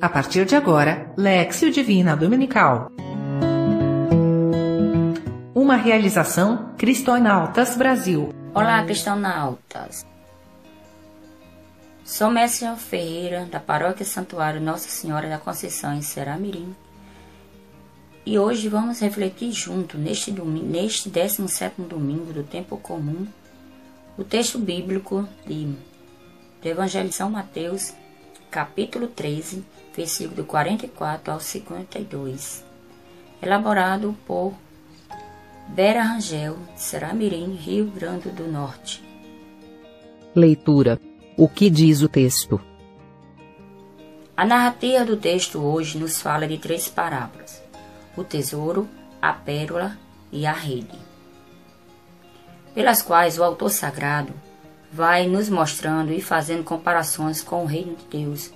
A partir de agora, Lexio Divina Dominical. Uma realização Cristonautas Brasil. Olá, Cristonautas. Sou Mestre Ferreira, da Paróquia Santuário Nossa Senhora da Conceição em Seramirim. E hoje vamos refletir junto, neste, domingo, neste 17 domingo do tempo comum, o texto bíblico de, do Evangelho de São Mateus, capítulo 13, versículo 44 ao 52, elaborado por Vera Rangel, Seramirim, Rio Grande do Norte. Leitura. O que diz o texto? A narrativa do texto hoje nos fala de três parábolas: o tesouro, a pérola e a rede, pelas quais o autor sagrado vai nos mostrando e fazendo comparações com o reino de Deus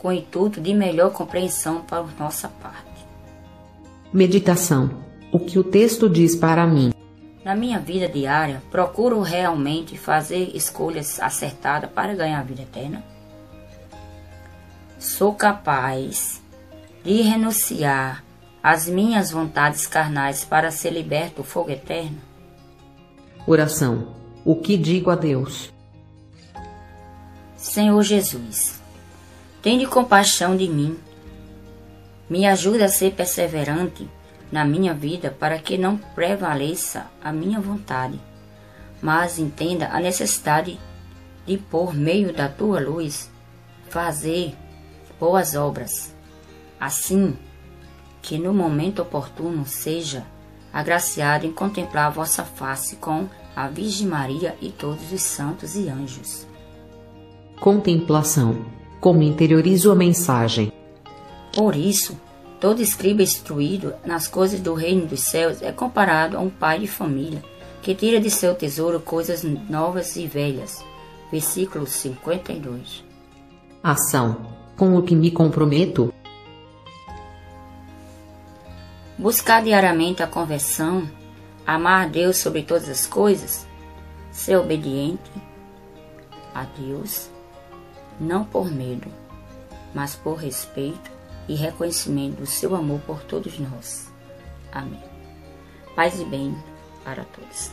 com o intuito de melhor compreensão para nossa parte. Meditação. O que o texto diz para mim? Na minha vida diária, procuro realmente fazer escolhas acertadas para ganhar a vida eterna? Sou capaz de renunciar às minhas vontades carnais para ser liberto do fogo eterno? Oração. O que digo a Deus? Senhor Jesus, Tende compaixão de mim. Me ajuda a ser perseverante na minha vida para que não prevaleça a minha vontade, mas entenda a necessidade de, por meio da tua luz, fazer boas obras, assim que no momento oportuno seja agraciado em contemplar a vossa face com a Virgem Maria e todos os santos e anjos. Contemplação como interiorizo a mensagem. Por isso, todo escriba instruído nas coisas do reino dos céus é comparado a um pai de família que tira de seu tesouro coisas novas e velhas. Versículo 52. Ação. Com o que me comprometo? Buscar diariamente a conversão, amar Deus sobre todas as coisas, ser obediente a Deus não por medo, mas por respeito e reconhecimento do seu amor por todos nós. Amém. Paz e bem para todos.